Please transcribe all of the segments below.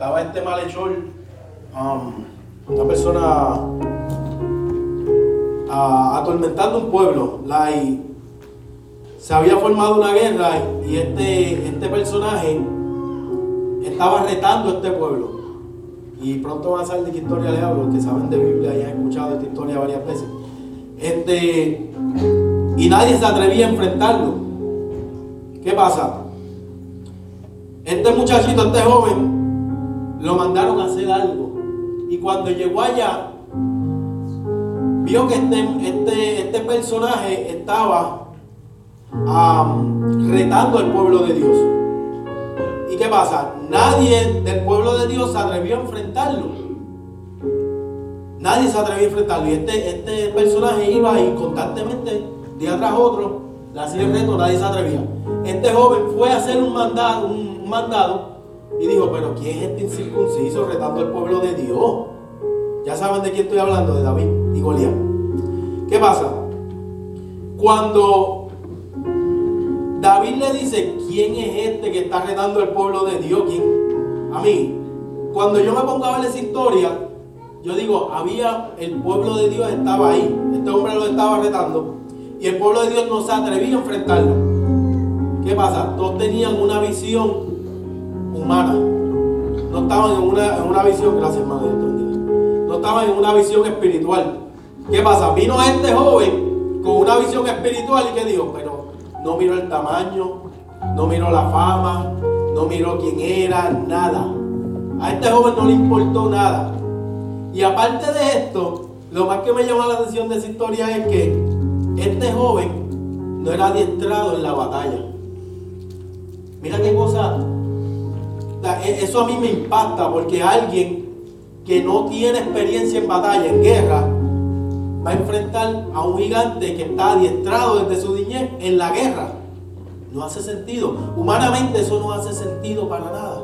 estaba este malhechor, um, una persona uh, atormentando un pueblo. Se había formado una guerra y este, este personaje estaba retando a este pueblo. Y pronto van a saber de qué historia le hablo, que saben de Biblia y han escuchado esta historia varias veces. Este, y nadie se atrevía a enfrentarlo. ¿Qué pasa? Este muchachito, este joven, lo mandaron a hacer algo. Y cuando llegó allá, vio que este, este, este personaje estaba retando al pueblo de Dios. ¿Y qué pasa? Nadie del pueblo de Dios se atrevió a enfrentarlo. Nadie se atrevió a enfrentarlo. Y este, este personaje iba ahí constantemente, día tras otro, le hacía el reto, nadie se atrevía. Este joven fue a hacer un mandado, un mandado y dijo, pero ¿quién es este incircunciso retando al pueblo de Dios? Ya saben de quién estoy hablando, de David y Goliat. ¿Qué pasa? Cuando David le dice, ¿quién es este que está retando al pueblo de Dios? ¿Quién? A mí. Cuando yo me pongo a ver esa historia, yo digo, había, el pueblo de Dios estaba ahí. Este hombre lo estaba retando. Y el pueblo de Dios no se atrevía a enfrentarlo. ¿Qué pasa? Todos tenían una visión No estaban en una, en una visión, gracias hermano, no estaban en una visión espiritual. ¿Qué pasa? Vino este joven con una visión espiritual y que dijo, pero no miró el tamaño, no miró la fama, no miró quién era, nada. A este joven no le importó nada. Y aparte de esto, lo más que me llama la atención de esa historia es que este joven no era adiestrado en la batalla. Mira qué cosa. E, eso a mí me impacta porque alguien que no tiene experiencia en batalla, en guerra, va a enfrentar a un gigante que está adiestrado desde su niñez en la guerra. No hace sentido. Humanamente eso no hace sentido para nada.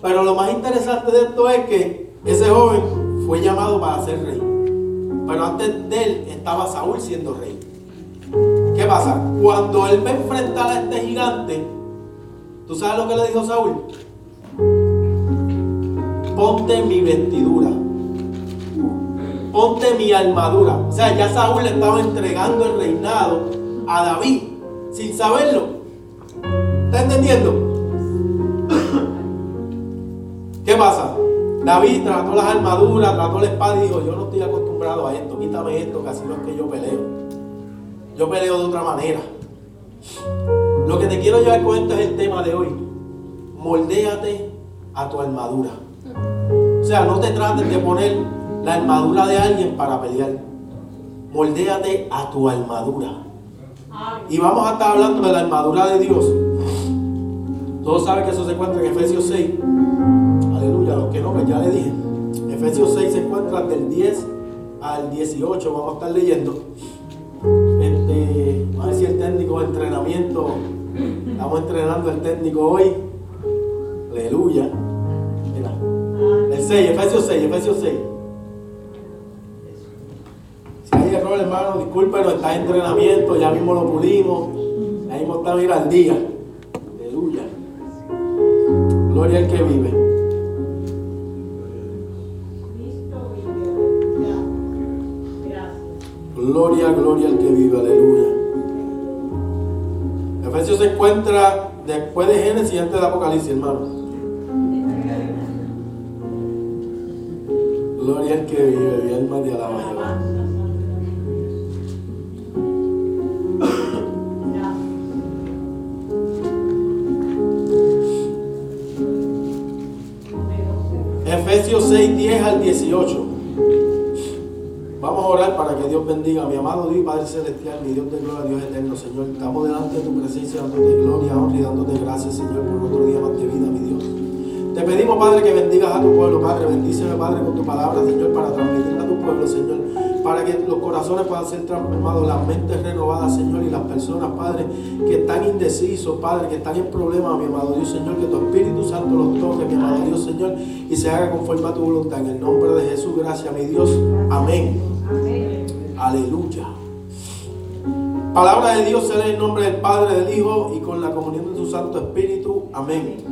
Pero lo más interesante de esto es que ese joven fue llamado para ser rey. Pero antes de él estaba Saúl siendo rey. ¿Qué pasa? Cuando él va a enfrentar a este gigante, ¿tú sabes lo que le dijo Saúl? Ponte mi vestidura ponte mi armadura. O sea, ya Saúl le estaba entregando el reinado a David sin saberlo. ¿Está entendiendo? ¿Qué pasa? David trató las armaduras, trató la espada y dijo, yo no estoy acostumbrado a esto, quítame esto, que así no es que yo peleo. Yo peleo de otra manera. Lo que te quiero llevar con esto es el tema de hoy. Moldéate a tu armadura. O sea, no te trates de poner la armadura de alguien para pelear. Moldéate a tu armadura. Y vamos a estar hablando de la armadura de Dios. Todos saben que eso se encuentra en Efesios 6. Aleluya, los que no, pues ya le dije. Efesios 6 se encuentra del 10 al 18. Vamos a estar leyendo. Este, entrenamiento. Estamos entrenando el técnico hoy. Aleluya. Mira. El 6, Efesios 6, Efesios 6. error, hermano, discúlpenos, está en entrenamiento, ya mismo lo pulimos, ya mismo está ir al día. Aleluya. Gloria al que vive. Gloria, gloria al que vive, aleluya. Efesios se encuentra después de Génesis y antes de Apocalipsis, hermano. Gloria al que vive, mi alma de alabanza. Efesios 6, 10 al 18. Vamos a orar para que Dios bendiga. Mi amado Dios, Padre Celestial, mi Dios de gloria, Dios eterno, Señor. Estamos delante de tu presencia, dándote gloria, honra y dándote gracias, Señor, por otro día más de vida, mi Dios. Te pedimos, Padre, que bendigas a tu pueblo, Padre. Bendíceme, Padre, con tu palabra, Señor, para transmitir a tu pueblo, Señor para que los corazones puedan ser transformados, las mentes renovadas, Señor, y las personas, Padre, que están indecisos, Padre, que están en problemas, mi amado Dios, Señor, que tu Espíritu Santo los toque, mi amado Dios, Señor, y se haga conforme a tu voluntad. En el nombre de Jesús, gracias, mi Dios. Amén. Aleluya. Palabra de Dios será en nombre del Padre, del Hijo y con la comunión de su Santo Espíritu. Amén.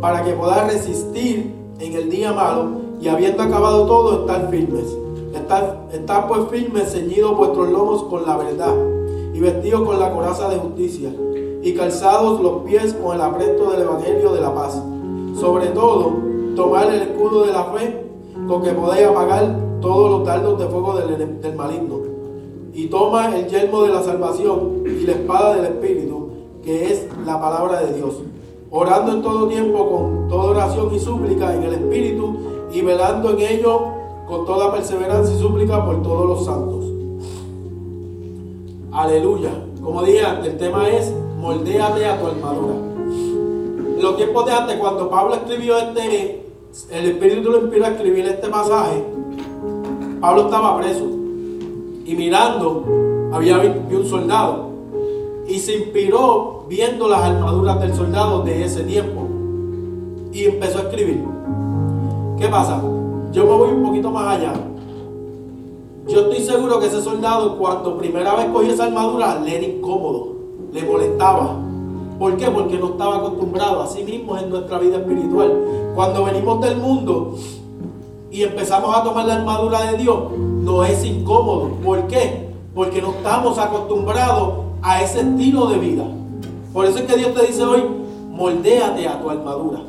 para que podáis resistir en el día malo y habiendo acabado todo, estar firmes. Estar, pues firmes, ceñidos vuestros lomos con la verdad y vestidos con la coraza de justicia y calzados los pies con el apresto del Evangelio de la paz. Sobre todo, tomar el escudo de la fe con que podéis apagar todos los dardos de fuego del, del maligno. Y toma el yelmo de la salvación y la espada del Espíritu, que es la palabra de Dios. Orando en todo tiempo con toda oración y súplica en el Espíritu y velando en ello con toda perseverancia y súplica por todos los santos. Aleluya. Como dije antes, el tema es moldéate a tu armadura. En los tiempos de antes, cuando Pablo escribió este, el Espíritu lo inspiró a escribir este pasaje, Pablo estaba preso y mirando había un soldado y se inspiró viendo las armaduras del soldado de ese tiempo y empezó a escribir. ¿Qué pasa? Yo me voy un poquito más allá. Yo estoy seguro que ese soldado cuando primera vez cogió esa armadura le era incómodo, le molestaba. ¿Por qué? Porque no estaba acostumbrado. Así mismo en nuestra vida espiritual. Cuando venimos del mundo y empezamos a tomar la armadura de Dios, no es incómodo. ¿Por qué? Porque no estamos acostumbrados a ese estilo de vida. Por eso es que Dios te dice hoy, moldéate a tu armadura.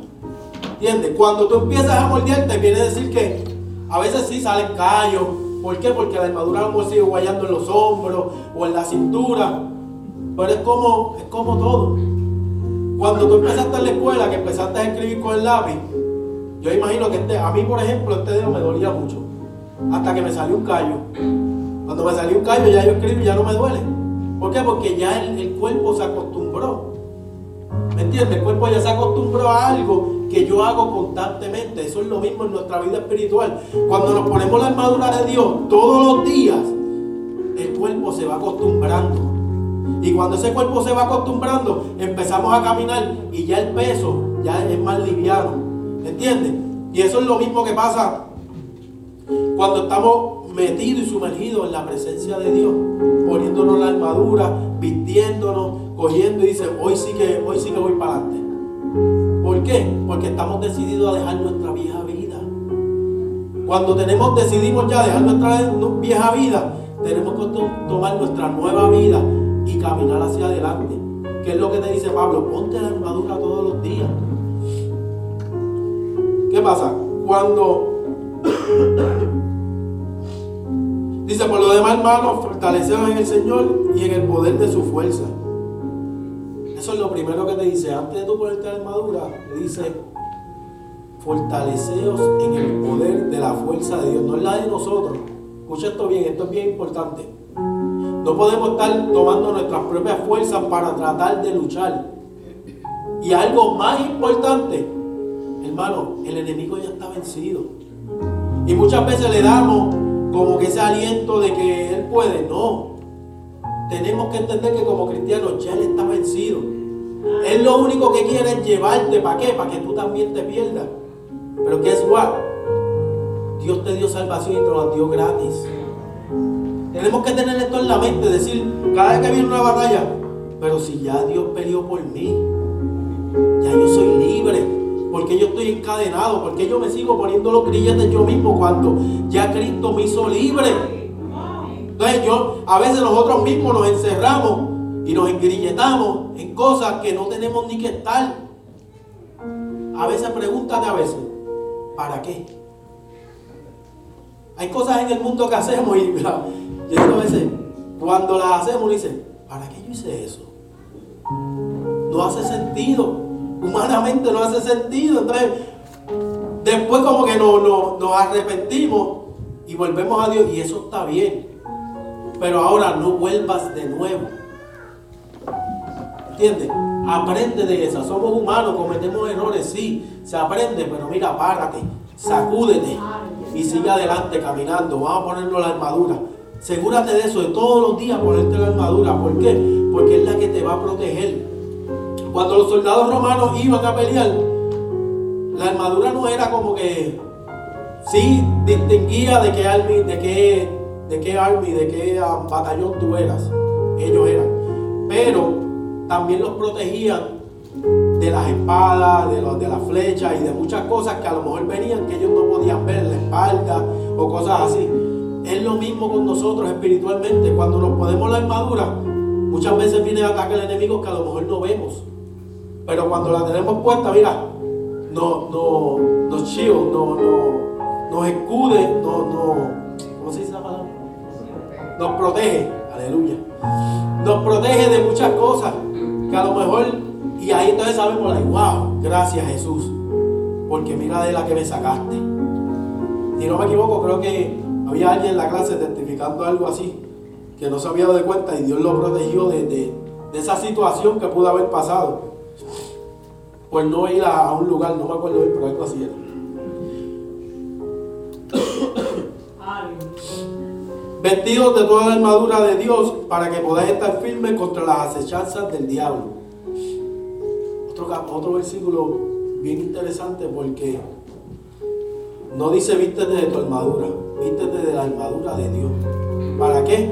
¿Entiendes? Cuando tú empiezas a moldearte, viene a decir que a veces sí salen callos. ¿Por qué? Porque la armadura no sigue guayando en los hombros o en la cintura. Pero es como, es como todo. Cuando tú empezaste en la escuela, que empezaste a escribir con el lápiz, yo imagino que este, a mí, por ejemplo, este dedo me dolía mucho. Hasta que me salió un callo. Cuando me salió un callo, ya yo escribo y ya no me duele. ¿Por qué? Porque ya el, el cuerpo se acostumbró. ¿Me entiendes? El cuerpo ya se acostumbró a algo que yo hago constantemente. Eso es lo mismo en nuestra vida espiritual. Cuando nos ponemos la armadura de Dios todos los días, el cuerpo se va acostumbrando. Y cuando ese cuerpo se va acostumbrando, empezamos a caminar y ya el peso ya es más liviano. ¿Entiendes? Y eso es lo mismo que pasa cuando estamos metidos y sumergidos en la presencia de Dios, poniéndonos la armadura, vistiéndonos, cogiendo y dice, hoy sí que, hoy sí que voy para adelante. ¿Por qué? Porque estamos decididos a dejar nuestra vieja vida. Cuando tenemos, decidimos ya dejar nuestra vieja vida, tenemos que tomar nuestra nueva vida y caminar hacia adelante. ¿Qué es lo que te dice Pablo? Ponte la armadura todos los días. ¿Qué pasa? Cuando dice, por lo demás, hermanos, fortaleceos en el Señor y en el poder de su fuerza. Eso es lo primero que te dice. Antes de tú ponerte la armadura, te dice, fortaleceos en el poder de la fuerza de Dios. No es la de nosotros. Escucha esto bien, esto es bien importante. No podemos estar tomando nuestras propias fuerzas para tratar de luchar. Y algo más importante, hermano, el enemigo ya está vencido. Y muchas veces le damos como que ese aliento de que él puede. No, tenemos que entender que como cristianos ya Él está vencido. Él lo único que quiere es llevarte, ¿para qué? Para que tú también te pierdas. Pero ¿qué es what? Dios te dio salvación y te lo dio gratis. Tenemos que tener esto en la mente, decir, cada vez que viene una batalla, pero si ya Dios peleó por mí, ya yo soy libre, porque yo estoy encadenado, porque yo me sigo poniendo los grilletes yo mismo cuando ya Cristo me hizo libre. Entonces yo, a veces nosotros mismos nos encerramos y nos engrilletamos en cosas que no tenemos ni que estar. A veces pregúntate a veces, ¿para qué? Hay cosas en el mundo que hacemos y yo digo a veces, cuando las hacemos, dicen, ¿para qué yo hice eso? No hace sentido. Humanamente no hace sentido. Entonces, después como que nos arrepentimos y volvemos a Dios y eso está bien pero ahora no vuelvas de nuevo. ¿Entiendes? Aprende de esa. Somos humanos, cometemos errores, sí. Se aprende, pero mira, párate, sacúdete y sigue adelante caminando. Vamos a ponernos la armadura. Asegúrate de eso, de todos los días ponerte la armadura. ¿Por qué? Porque es la que te va a proteger. Cuando los soldados romanos iban a pelear, la armadura no era como que sí distinguía de qué army, de qué, de qué army, de qué ah, batallón tú eras. Ellos eran. Pero también los protegían de las espadas, de, los, de las flechas y de muchas cosas que a lo mejor venían que ellos no podían ver, la espalda o cosas así. Es lo mismo con nosotros espiritualmente. Cuando nos ponemos la armadura, muchas veces viene ataque el enemigo que a lo mejor no vemos. Pero cuando la tenemos puesta, mira, no, no, nos shield, no, no, nos escude, no, no, ¿cómo se dice la palabra? Nos protege, aleluya. Nos protege de muchas cosas que a lo mejor, y ahí entonces sabemos, wow, gracias Jesús, porque mira de la que me sacaste. Si no me equivoco, creo que había alguien en la clase testificando algo así, que no se había dado cuenta y Dios lo protegió de, de, esa situación que pudo haber pasado. Por no ir a, un lugar, no me acuerdo bien, pero algo así era. Vestidos de toda la armadura de Dios para que podáis estar firmes contra las acechanzas del diablo. Otro, versículo bien interesante porque no dice vístete de tu armadura, vístete de la armadura de Dios. ¿Para qué?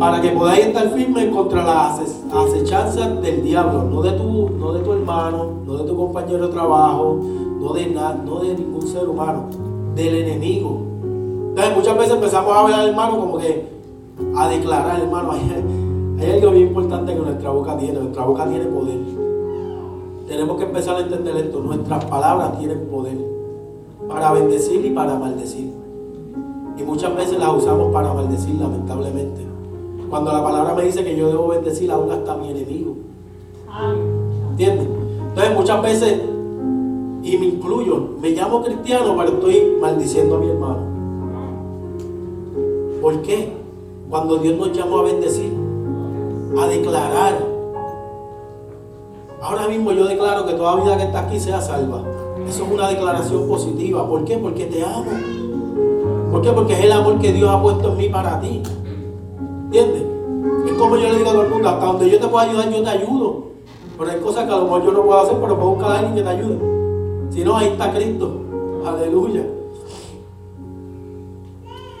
Para que podáis estar firmes contra las acechanzas del diablo, no de tu, no de tu hermano, no de tu compañero de trabajo, no de nada, no de ningún ser humano, del enemigo entonces muchas veces empezamos a ver al hermano como que a declarar, hermano, hay, hay algo bien importante que nuestra boca tiene, nuestra boca tiene poder. Tenemos que empezar a entender esto, nuestras palabras tienen poder para bendecir y para maldecir. Y muchas veces las usamos para maldecir, lamentablemente. Cuando la palabra me dice que yo debo bendecir aún hasta mi enemigo. ¿Entiendes? Entonces muchas veces, y me incluyo, me llamo cristiano, pero estoy maldiciendo a mi hermano. ¿Por qué? Cuando Dios nos llamó a bendecir, a declarar. Ahora mismo yo declaro que toda vida que está aquí sea salva. Eso es una declaración positiva. ¿Por qué? Porque te amo. ¿Por qué? Porque es el amor que Dios ha puesto en mí para ti. ¿Entiendes? Es como yo le digo a todo el mundo, hasta donde yo te pueda ayudar, yo te ayudo. Pero hay cosas que a lo mejor yo no puedo hacer, pero puedo buscar a alguien que te ayude. Si no, ahí está Cristo. Aleluya.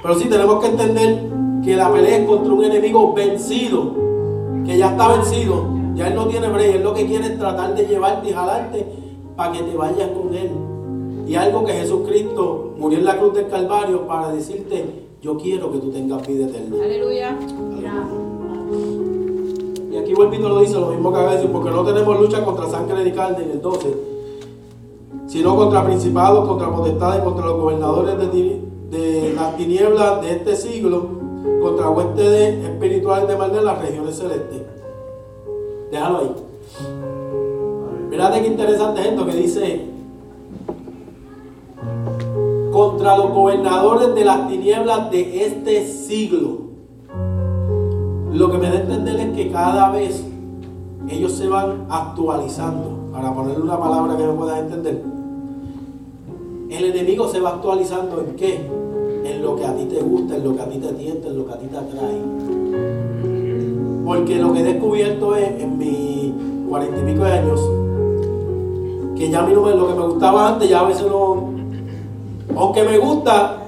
Pero sí tenemos que entender que la pelea es contra un enemigo vencido, que ya está vencido, ya él no tiene break, él lo que quiere es tratar de llevarte y jalarte para que te vayas con él. Y algo que Jesucristo murió en la cruz del Calvario para decirte, yo quiero que tú tengas vida eterna. Aleluya. Y aquí Volvito lo dice, lo mismo que a veces, porque no tenemos lucha contra sangre de carne en el 12, sino contra principados, contra potestades, contra los gobernadores de de las tinieblas de este siglo contra huestes espirituales de maldad en las regiones celestes. Déjalo ahí. Mirate qué interesante es esto que dice contra los gobernadores de las tinieblas de este siglo. Lo que me da a entender es que cada vez ellos se van actualizando. Para ponerle una palabra que me puedas entender el enemigo se va actualizando en qué? En lo que a ti te gusta, en lo que a ti te tienta, en lo que a ti te atrae. Porque lo que he descubierto es en mis cuarenta y pico de años que ya a mí no me, lo que me gustaba antes ya a veces no. Aunque me gusta,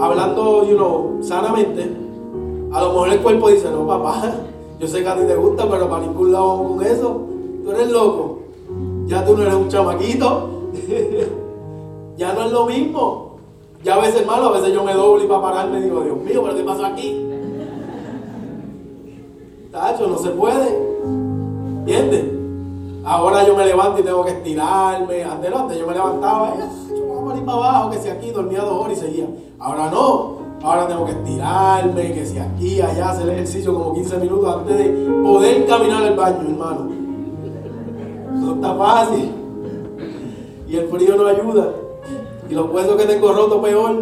hablando you know, sanamente, a lo mejor el cuerpo dice, no papá, yo sé que a ti te gusta, pero para ningún lado con eso, tú eres loco. Ya tú no eres un chamaquito. ya no es lo mismo. Ya a veces malo, a veces yo me doblo y para pararme digo, Dios mío, pero ¿qué pasó aquí? Tacho, no se puede. ¿Entiendes? Ahora yo me levanto y tengo que estirarme. Antes yo me levantaba, yo voy a morir para abajo, que si aquí dormía dos horas y seguía. Ahora no. Ahora tengo que estirarme, que si aquí, allá, hacer ejercicio como 15 minutos antes de poder caminar al baño, hermano. No está fácil. Y el frío no ayuda. Y los huesos que tengo roto peor.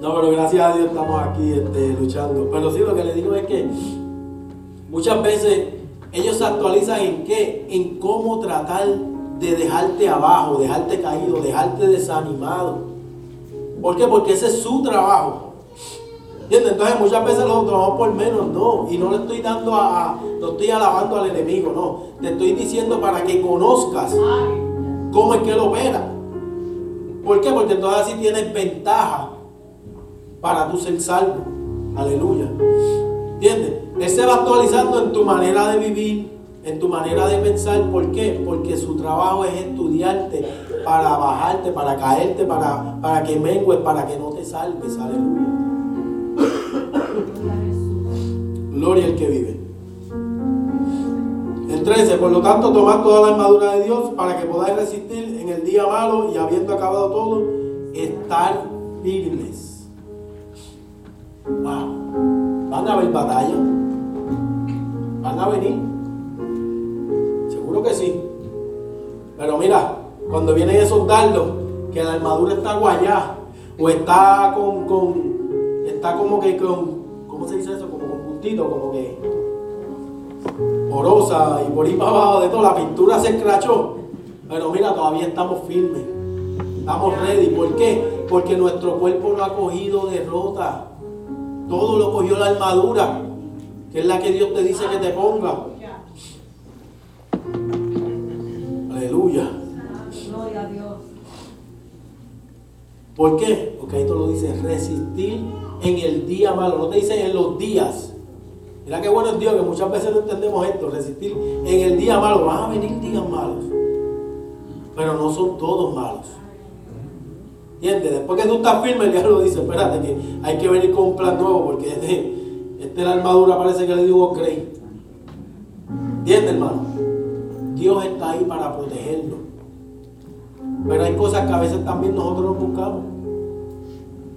No, pero gracias a Dios estamos aquí este, luchando. Pero sí, lo que le digo es que Muchas veces ellos se actualizan en qué? En cómo tratar de dejarte abajo, dejarte caído, dejarte desanimado. ¿Por qué? Porque ese es su trabajo. ¿Entiendes? Entonces muchas veces los trabajamos por menos, no. Y no le estoy dando a, no estoy alabando al enemigo, no. Te estoy diciendo para que conozcas cómo es que él opera. ¿Por qué? Porque entonces así tienes ventaja para tu ser salvo. Aleluya. ¿Entiendes? Él se va actualizando en tu manera de vivir, en tu manera de pensar. ¿Por qué? Porque su trabajo es estudiarte para bajarte, para caerte, para, para que mengues, para que no te salves. Aleluya. Gloria al que vive. El 13, por lo tanto, tomad toda la armadura de Dios para que podáis resistir en el día malo y habiendo acabado todo, estar firmes. Wow. ¿Van a haber batalla? ¿Van a venir? Seguro que sí. Pero mira, cuando vienen esos dardos, que la armadura está guayada, o está con, con está como que con, ¿cómo se dice eso? Como con puntito, como que porosa y por ahí para abajo de todo, la pintura se escrachó. Pero mira, todavía estamos firmes. Estamos ready. ¿Por qué? Porque nuestro cuerpo no ha cogido derrota. Todo lo cogió la armadura, que es la que Dios te dice que te ponga. Aleluya. Gloria a Dios. ¿Por qué? Porque ahí te lo dice, resistir en el día malo. No te dice en los días. Mira qué bueno es Dios que muchas veces no entendemos esto. Resistir en el día malo. Van a venir días malos. Pero no son todos malos. ¿Entiendes? Después que tú estás firme, el diablo dice, espérate que hay que venir con un plan nuevo porque este, este la armadura parece que le digo Grey. ¿Entiendes, hermano? Dios está ahí para protegernos. Pero hay cosas que a veces también nosotros nos buscamos.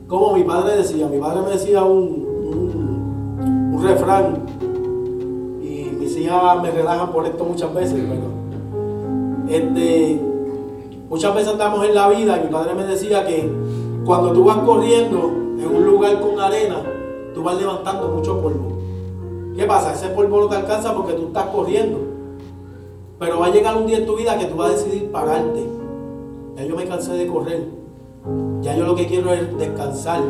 Como mi padre decía, mi padre me decía un, un, un refrán y mis hijas me relajan por esto muchas veces, este, muchas veces estamos en la vida y mi padre me decía que cuando tú vas corriendo en un lugar con arena, tú vas levantando mucho polvo. ¿Qué pasa? Ese polvo no te alcanza porque tú estás corriendo. Pero va a llegar un día en tu vida que tú vas a decidir pararte. Ya yo me cansé de correr. Ya yo lo que quiero es descansar.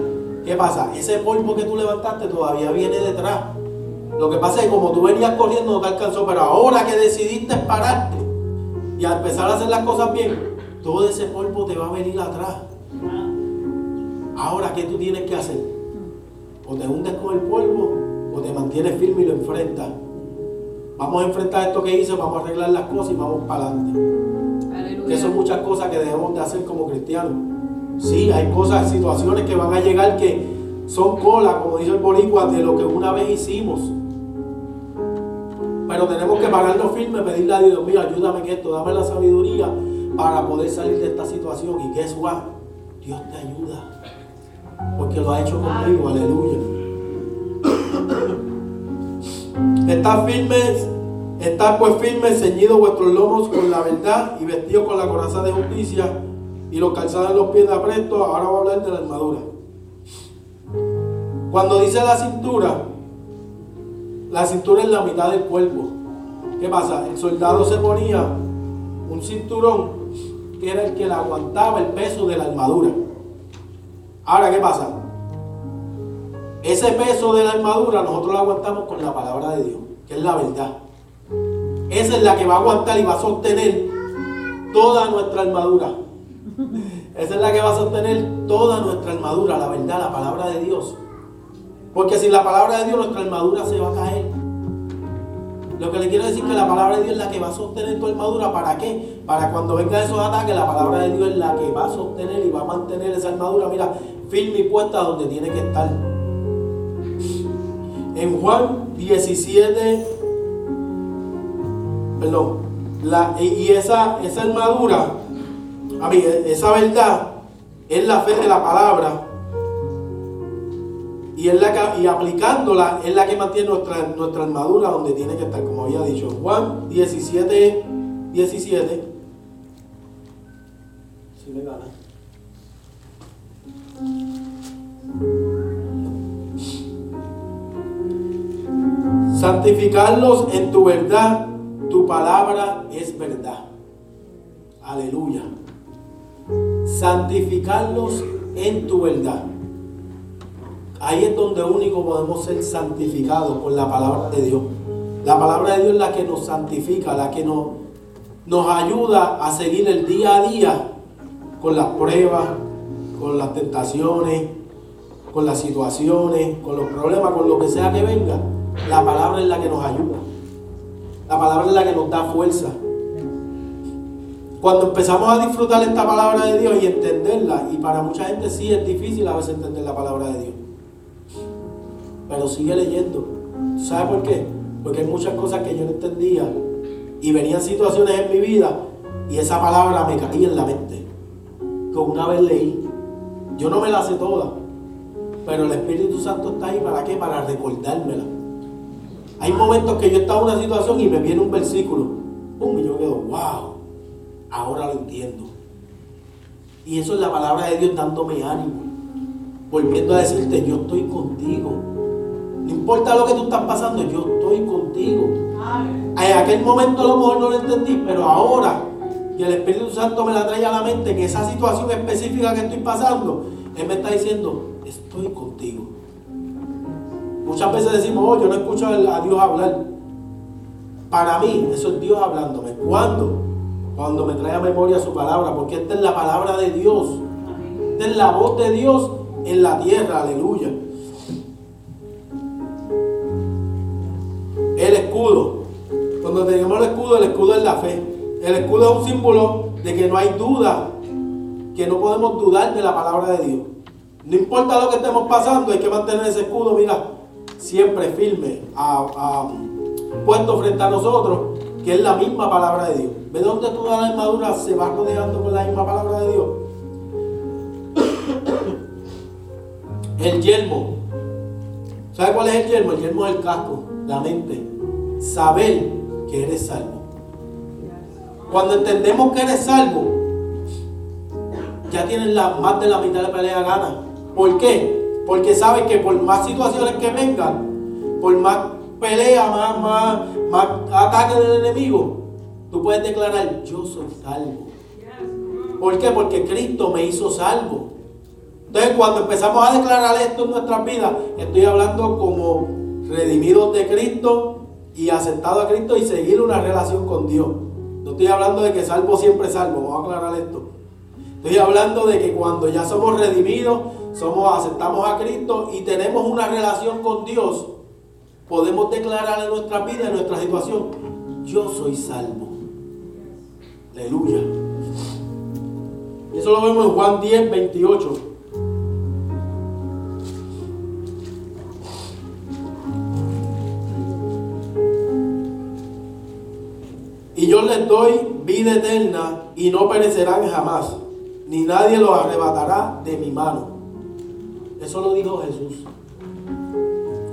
¿Qué pasa? Ese polvo que tú levantaste todavía viene detrás. Lo que pasa es que como tú venías corriendo no te alcanzó, pero ahora que decidiste pararte y a empezar a hacer las cosas bien, todo ese polvo te va a venir atrás. Ahora, ¿qué tú tienes que hacer? O te hundes con el polvo o te mantienes firme y lo enfrentas. Vamos a enfrentar esto que hice, vamos a arreglar las cosas y vamos para adelante. Que son muchas cosas que debemos de hacer como cristianos. Sí, hay cosas, situaciones que van a llegar que son colas, como dice el boricua, de lo que una vez hicimos. Pero tenemos que pararnos firmes, pedirle a Dios, mío, ayúdame en esto, dame la sabiduría para poder salir de esta situación. Y que eso Dios te ayuda. Porque lo ha hecho conmigo, aleluya. Estad firmes, estad pues firmes, ceñidos vuestros lomos con la verdad y vestidos con la coraza de justicia y los calzados en los pies de apresto. Ahora voy a hablar de la armadura. Cuando dice la cintura, la cintura es la mitad del cuerpo. ¿Qué pasa? El soldado se ponía un cinturón que era el que le aguantaba el peso de la armadura. Ahora, ¿qué pasa? Ese peso de la armadura nosotros lo aguantamos con la palabra de Dios, que es la verdad. Esa es la que va a aguantar y va a sostener toda nuestra armadura. Esa es la que va a sostener toda nuestra armadura, la verdad, la palabra de Dios. Porque sin la palabra de Dios nuestra armadura se va a caer. Lo que le quiero decir es que la palabra de Dios es la que va a sostener tu armadura. ¿Para qué? Para cuando vengan esos ataques, la palabra de Dios es la que va a sostener y va a mantener esa armadura, mira, firme y puesta donde tiene que estar. En Juan 17, perdón, la, y esa, esa armadura, a mí, esa verdad es la fe de la palabra. Y, es la y aplicándola es la que mantiene nuestra, nuestra armadura donde tiene que estar, como había dicho. Juan 17, 17. Si me gana. Santificarlos en tu verdad, tu palabra es verdad. Aleluya. Santificarlos en tu verdad. Ahí es donde único podemos ser santificados por la palabra de Dios. La palabra de Dios es la que nos santifica, la que nos, nos ayuda a seguir el día a día con las pruebas, con las tentaciones, con las situaciones, con los problemas, con lo que sea que venga. La palabra es la que nos ayuda. La palabra es la que nos da fuerza. Cuando empezamos a disfrutar esta palabra de Dios y entenderla, y para mucha gente sí es difícil a veces entender la palabra de Dios, pero sigue leyendo. ¿Sabe por qué? Porque hay muchas cosas que yo no entendía y venían situaciones en mi vida y esa palabra me caía en la mente. Que una vez leí. Yo no me la sé toda, pero el Espíritu Santo está ahí para qué? Para recordármela. Hay momentos que yo estaba en una situación y me viene un versículo, ¡pum! y yo quedo, wow, ahora lo entiendo. Y eso es la palabra de Dios dándome ánimo, volviendo a decirte, yo estoy contigo. No importa lo que tú estás pasando, yo estoy contigo. En aquel momento a lo mejor no lo entendí, pero ahora que el Espíritu Santo me la trae a la mente en esa situación específica que estoy pasando, Él me está diciendo, estoy contigo. Muchas veces decimos, oh, yo no escucho a Dios hablar. Para mí, eso es Dios hablándome. ¿Cuándo? Cuando me trae a memoria su palabra, porque esta es la palabra de Dios. Esta es la voz de Dios en la tierra, aleluya. El escudo. Cuando tenemos el escudo, el escudo es la fe. El escudo es un símbolo de que no hay duda, que no podemos dudar de la palabra de Dios. No importa lo que estemos pasando, hay que mantener ese escudo, mira, siempre firme, puesto frente a nosotros, que es la misma palabra de Dios. ¿Ve dónde toda la armadura se va rodeando con la misma palabra de Dios? el yelmo. ¿Sabe cuál es el yelmo? El yelmo es el casco, la mente. Saber que eres salvo. Cuando entendemos que eres salvo, ya tienes la, más de la mitad de la pelea gana. ¿Por qué? Porque sabes que por más situaciones que vengan, por más pelea, más, más, más ataque del enemigo, tú puedes declarar, yo soy salvo. ¿Por qué? Porque Cristo me hizo salvo. Entonces cuando empezamos a declarar esto en nuestras vidas, estoy hablando como redimidos de Cristo y aceptado a Cristo y seguir una relación con Dios. No estoy hablando de que salvo siempre salvo, vamos a aclarar esto. Estoy hablando de que cuando ya somos redimidos, somos, aceptamos a Cristo y tenemos una relación con Dios, podemos declarar en nuestra vida, en nuestra situación, yo soy salvo. Aleluya. Eso lo vemos en Juan 10, 28. Y yo les doy vida eterna y no perecerán jamás, ni nadie los arrebatará de mi mano. Eso lo dijo Jesús.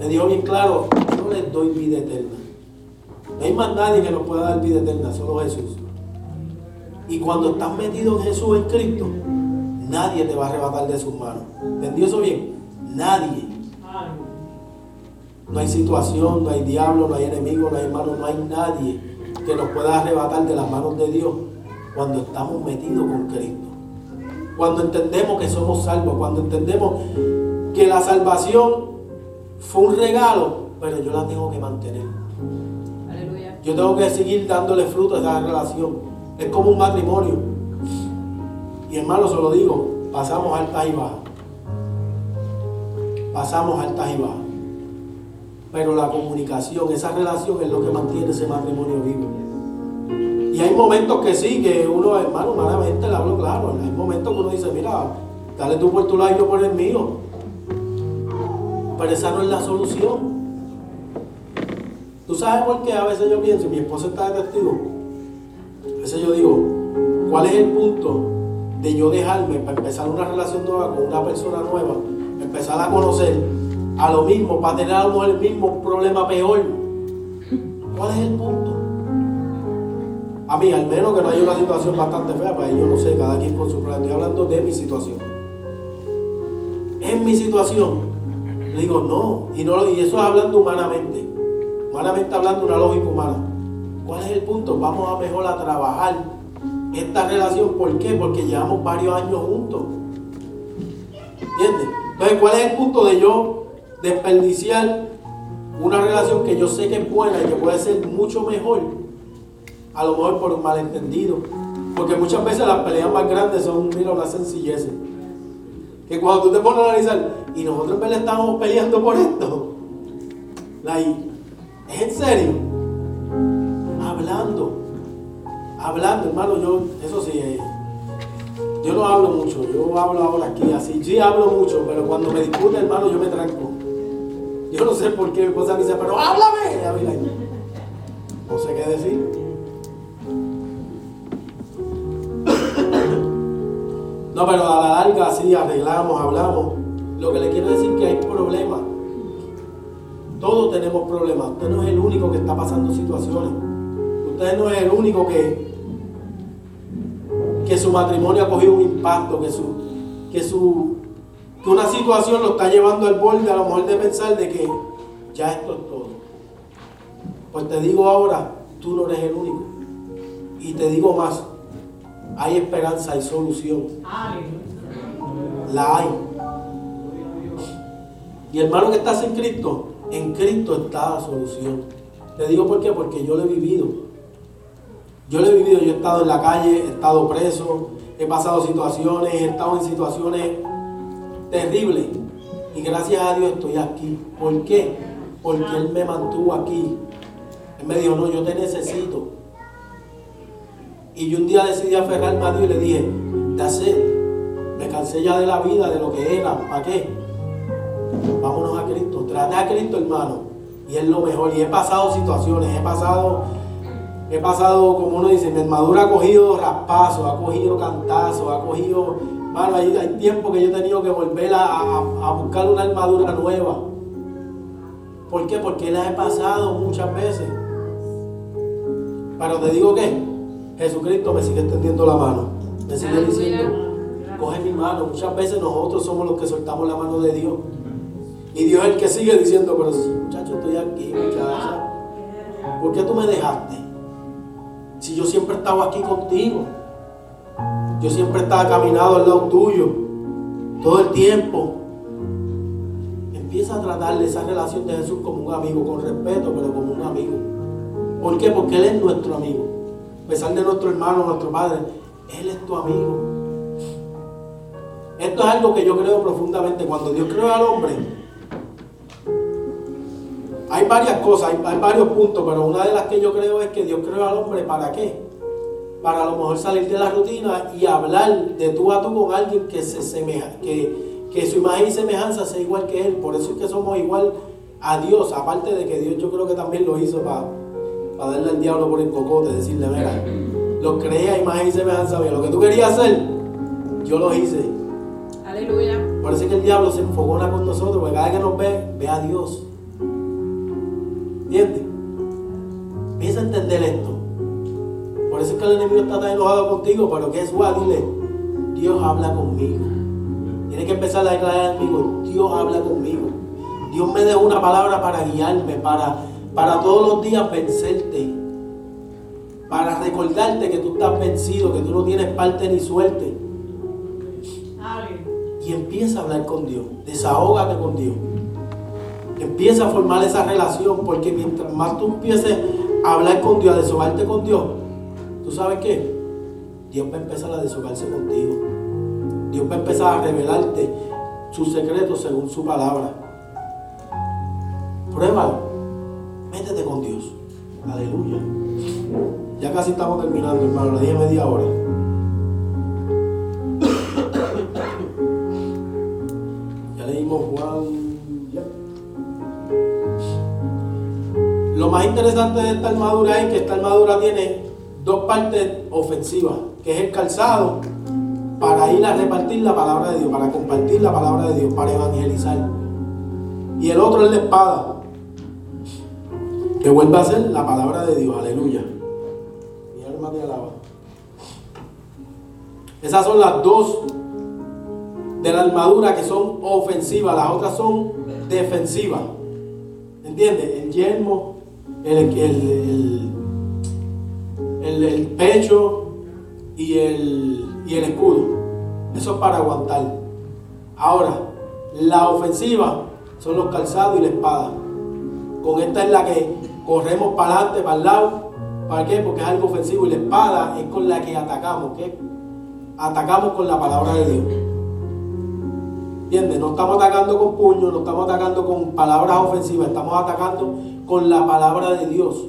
Le dijo bien claro, yo les doy vida eterna. No hay más nadie que nos pueda dar vida eterna, solo Jesús. Y cuando estás metido en Jesús, en Cristo, nadie te va a arrebatar de sus manos. ¿Entendió eso bien? Nadie. No hay situación, no hay diablo, no hay enemigo, no hay hermano, no hay nadie que nos pueda arrebatar de las manos de Dios cuando estamos metidos con Cristo. Cuando entendemos que somos salvos, cuando entendemos que la salvación fue un regalo, pero yo la tengo que mantener. Yo tengo que seguir dándole fruto a esa relación. Es como un matrimonio. Y hermano, se lo digo, pasamos altas y bajas. Pasamos altas y bajas. Pero la comunicación, esa relación es lo que mantiene ese matrimonio vivo. Y hay momentos que sí, que uno, hermano, humanamente le hablo claro. Hay momentos que uno dice, mira, dale tú por tu lado y yo por el mío. Pero esa no es la solución. ¿Tú sabes por qué? A veces yo pienso, mi esposa está de. Veces yo digo, ¿cuál es el punto de yo dejarme para empezar una relación nueva con una persona nueva? Empezar a conocer a lo mismo, para tener a lo mejor el mismo problema peor. ¿Cuál es el punto? A mí, al menos que no haya una situación bastante fea, pues yo no sé, cada quien con su problema. Estoy hablando de mi situación. En mi situación, le digo no. Y, no, y eso es hablando humanamente. humanamente hablando, una lógica humana. ¿Cuál es el punto? Vamos a mejor a trabajar esta relación. ¿Por qué? Porque llevamos varios años juntos. ¿Entiendes? Entonces, ¿cuál es el punto de yo desperdiciar una relación que yo sé que es buena y que puede ser mucho mejor? A lo mejor por un malentendido. Porque muchas veces las peleas más grandes son, mira, una sencillez. Que cuando tú te pones a analizar, y nosotros le estamos peleando por esto. ¿Es en serio? Hablando. Hablando, hermano, yo, eso sí, eh, yo no hablo mucho, yo hablo ahora aquí así. Sí hablo mucho, pero cuando me discute, hermano, yo me tranco. Yo no sé por qué mi esposa me dice, pero háblame. No sé qué decir. No, pero a la larga sí arreglamos, hablamos. Lo que le quiero decir es que hay problemas. Todos tenemos problemas. Usted no es el único que está pasando situaciones. Usted no es el único que, que su matrimonio ha cogido un impacto, que su, que su que una situación lo está llevando al borde a lo mejor de pensar de que ya esto es todo. Pues te digo ahora, tú no eres el único. Y te digo más, hay esperanza, hay solución. La hay. Y hermano que estás en Cristo, en Cristo está la solución. Te digo por qué, porque yo lo he vivido. Yo lo he vivido, yo he estado en la calle, he estado preso, he pasado situaciones, he estado en situaciones terribles. Y gracias a Dios estoy aquí. ¿Por qué? Porque Él me mantuvo aquí. Él me dijo, no, yo te necesito. Y yo un día decidí aferrarme a Dios y le dije, hacer me cansé ya de la vida, de lo que era, ¿para qué? Vámonos a Cristo, trate a Cristo hermano, y es lo mejor. Y he pasado situaciones, he pasado, he pasado, como uno dice, mi armadura ha cogido raspazos, ha cogido cantazos, ha cogido, Bueno, hay, hay tiempo que yo he tenido que volver a, a buscar una armadura nueva. ¿Por qué? Porque la he pasado muchas veces. Pero te digo que Jesucristo me sigue extendiendo la mano. Me sigue diciendo, coge mi mano. Muchas veces nosotros somos los que soltamos la mano de Dios. Y Dios es el que sigue diciendo, pero si muchacho estoy aquí, muchacha. ¿Por qué tú me dejaste? Yo siempre estaba aquí contigo. Yo siempre estaba caminando al lado tuyo. Todo el tiempo. Empieza a tratar de esa relación de Jesús como un amigo, con respeto, pero como un amigo. ¿Por qué? Porque Él es nuestro amigo a pesar de nuestro hermano, nuestro padre, Él es tu amigo. Esto es algo que yo creo profundamente. Cuando Dios creó al hombre, hay varias cosas, hay, varios puntos, pero una de las que yo creo es que Dios creó al hombre para qué? Para a lo mejor salir de la rutina y hablar de tú a tú con alguien que se semeja, que, que su imagen y semejanza sea igual que Él. Por eso es que somos igual a Dios, aparte de que Dios yo creo que también lo hizo para para darle al diablo por el cocote, decirle, mira, lo creé a imagen y semejanza mía. Lo que tú querías hacer, yo lo hice. Aleluya. Por eso es que el diablo se enfogona con nosotros, porque cada vez que nos ve, ve a Dios. ¿Entiendes? Empieza a entender esto. Por eso es que el enemigo está tan enojado contigo, pero que es igual, dile, Dios habla conmigo. Tienes que empezar a declarar amigo, Dios habla conmigo. Dios me dejó una palabra para guiarme, para para todos los días vencerte, para recordarte que tú estás vencido, que tú no tienes parte ni suerte. Y empieza a hablar con Dios, desahógate con Dios. Empieza a formar esa relación, porque mientras más tú empieces a hablar con Dios, a deshogarte con Dios, ¿tú sabes qué? Dios va a empezar a deshogarse contigo. Dios va a empezar a revelarte sus secretos según su palabra. Pruébalo. Métete con Dios. Aleluya. Ya casi estamos terminando, hermano. Le dije media hora. Interesante de esta armadura es que esta armadura tiene dos partes ofensivas, que es el calzado para ir a repartir la palabra de Dios, para compartir la palabra de Dios, para evangelizar. Y el otro es la espada, que vuelva a ser la palabra de Dios, aleluya. Mi alma te alaba. Esas son las dos de la armadura que son ofensivas, las otras son defensivas. ¿Entiendes? El yermo el, el, el, el pecho y el, y el escudo. Eso es para aguantar. Ahora, la ofensiva son los calzados y la espada. Con esta es la que corremos para adelante, para el lado. ¿Para qué? Porque es algo ofensivo. Y la espada es con la que atacamos. ¿Qué? Atacamos con la palabra de Dios. ¿Entiendes? No estamos atacando con puños, no estamos atacando con palabras ofensivas, estamos atacando con la palabra de Dios.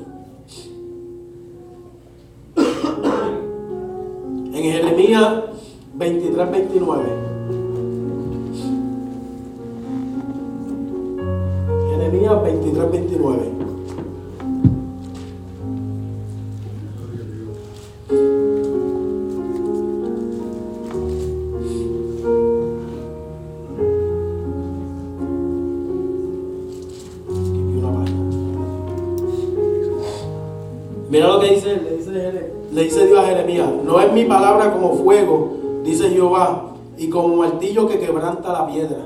En Jeremías 23, 29. Jeremías 23, 29. Le dice Dios a Jeremías, no es mi palabra como fuego, dice Jehová, y como martillo que quebranta la piedra.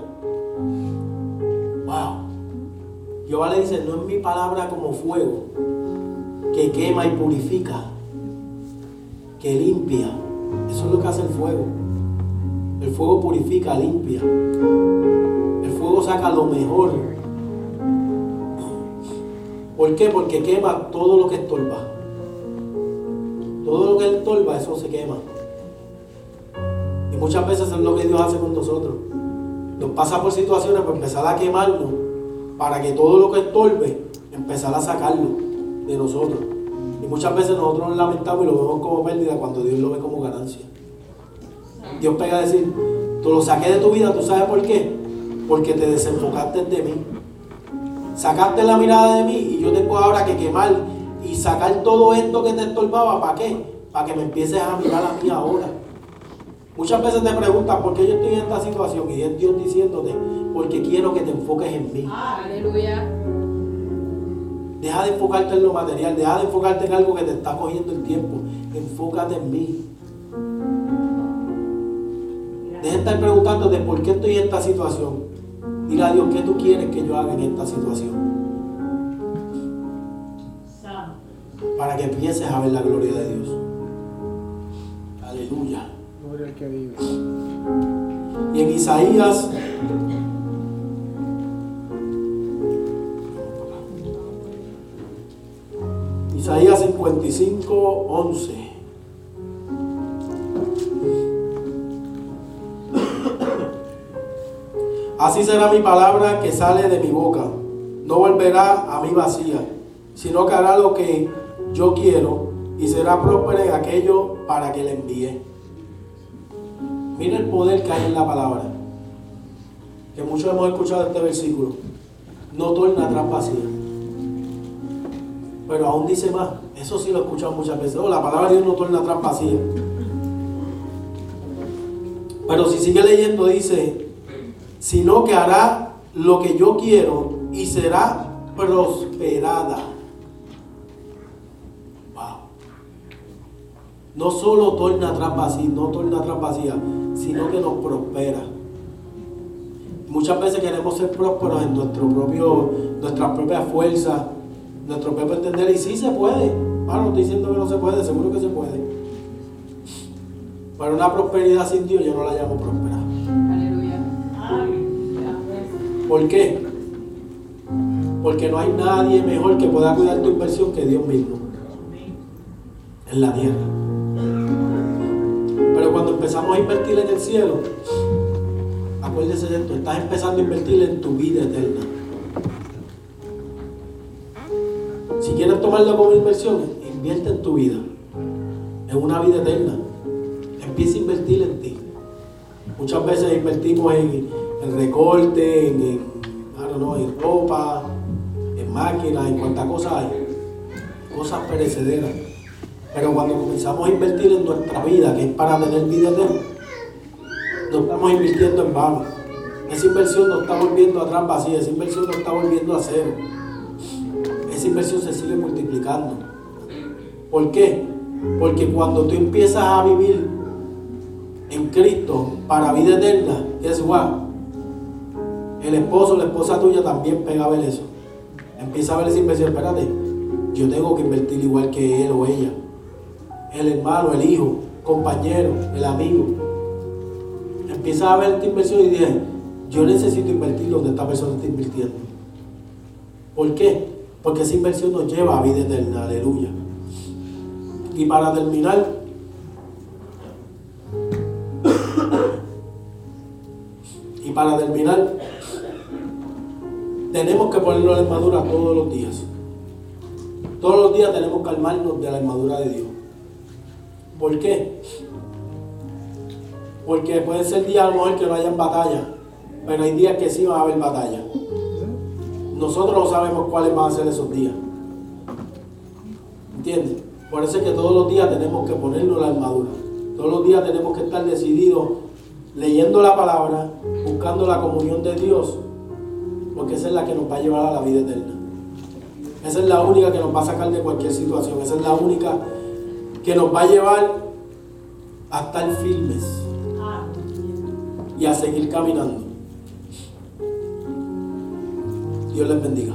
Wow. Jehová le dice, no es mi palabra como fuego, que quema y purifica, que limpia. Eso es lo que hace el fuego. El fuego purifica, limpia. El fuego saca lo mejor. ¿Por qué? Porque quema todo lo que estorba. Eso se quema. Y muchas veces es lo que Dios hace con nosotros. Nos pasa por situaciones para empezar a quemarnos, para que todo lo que estorbe, empezar a sacarlo de nosotros. Y muchas veces nosotros nos lamentamos y lo vemos como pérdida cuando Dios lo ve como ganancia. Dios pega a decir, tú lo saqué de tu vida, ¿tú sabes por qué? Porque te desenfocaste de mí. Sacaste la mirada de mí y yo tengo ahora que quemar y sacar todo esto que te estorbaba. ¿Para qué? Para que me empieces a mirar a mí ahora. Muchas veces te preguntan por qué yo estoy en esta situación y es Dios diciéndote, porque quiero que te enfoques en mí. Aleluya. Deja de enfocarte en lo material, deja de enfocarte en algo que te está cogiendo el tiempo. Enfócate en mí. Deja de estar preguntándote por qué estoy en esta situación. Dile a Dios, ¿qué tú quieres que yo haga en esta situación? Para que empieces a ver la gloria de Dios. Aleluya. Gloria al que vive. Y en Isaías. Isaías 55, 11. Así será mi palabra que sale de mi boca. No volverá a mí vacía, sino que hará lo que yo quiero y será próspera en aquello para que le envíe. Mira el poder que hay en la palabra. Que muchos hemos escuchado este versículo. No torna atrás vacía. Pero aún dice más. Eso sí lo he escuchado muchas veces. Oh, la palabra de Dios no torna atrás vacía. Pero si sigue leyendo dice, sino que hará lo que yo quiero y será prosperada. No solo torna atrás vacía, no torna atrás vacía, sino que nos prospera. Muchas veces queremos ser prósperos en nuestro propio, nuestras propias fuerzas, nuestro propio entender, y sí se puede. Ah, no estoy diciendo que no se puede, seguro que se puede. Pero una prosperidad sin Dios yo no la llamo próspera. Aleluya. ¿Por qué? Porque no hay nadie mejor que pueda cuidar tu inversión que Dios mismo en la tierra. Pero cuando empezamos a invertir en el cielo, acuérdese de esto, estás empezando a invertir en tu vida eterna. Si quieres tomarlo como inversión, invierte en tu vida, en una vida eterna. Empieza a invertir en ti. Muchas veces invertimos en, en recorte, en, en, know, en ropa, en máquinas, en cuantas cosas hay. Cosas perecederas. Pero cuando comenzamos a invertir en nuestra vida, que es para tener vida eterna, no estamos invirtiendo en vano. Esa inversión no está volviendo atrás vacía, esa inversión no está volviendo a cero. Esa inversión se sigue multiplicando. ¿Por qué? Porque cuando tú empiezas a vivir en Cristo para vida eterna, es what? El esposo, la esposa tuya también pega a ver eso. Empieza a ver esa inversión. Espérate, yo tengo que invertir igual que él o ella. El hermano, el hijo, compañero, el amigo. Empieza a ver esta inversión y dices, yo necesito invertir donde esta persona está invirtiendo. ¿Por qué? Porque esa inversión nos lleva a vida eterna, aleluya. Y para terminar, y para terminar, tenemos que ponernos la armadura todos los días. Todos los días tenemos que armarnos de la armadura de Dios. ¿Por qué? Porque puede ser días a lo mejor que no hayan batalla, pero hay días que sí van a haber batalla. Nosotros no sabemos cuáles van a ser esos días. ¿Entiendes? Por eso es que todos los días tenemos que ponernos la armadura. Todos los días tenemos que estar decididos leyendo la palabra, buscando la comunión de Dios, porque esa es la que nos va a llevar a la vida eterna. Esa es la única que nos va a sacar de cualquier situación. Esa es la única que nos va a llevar a estar firmes y a seguir caminando. Dios les bendiga.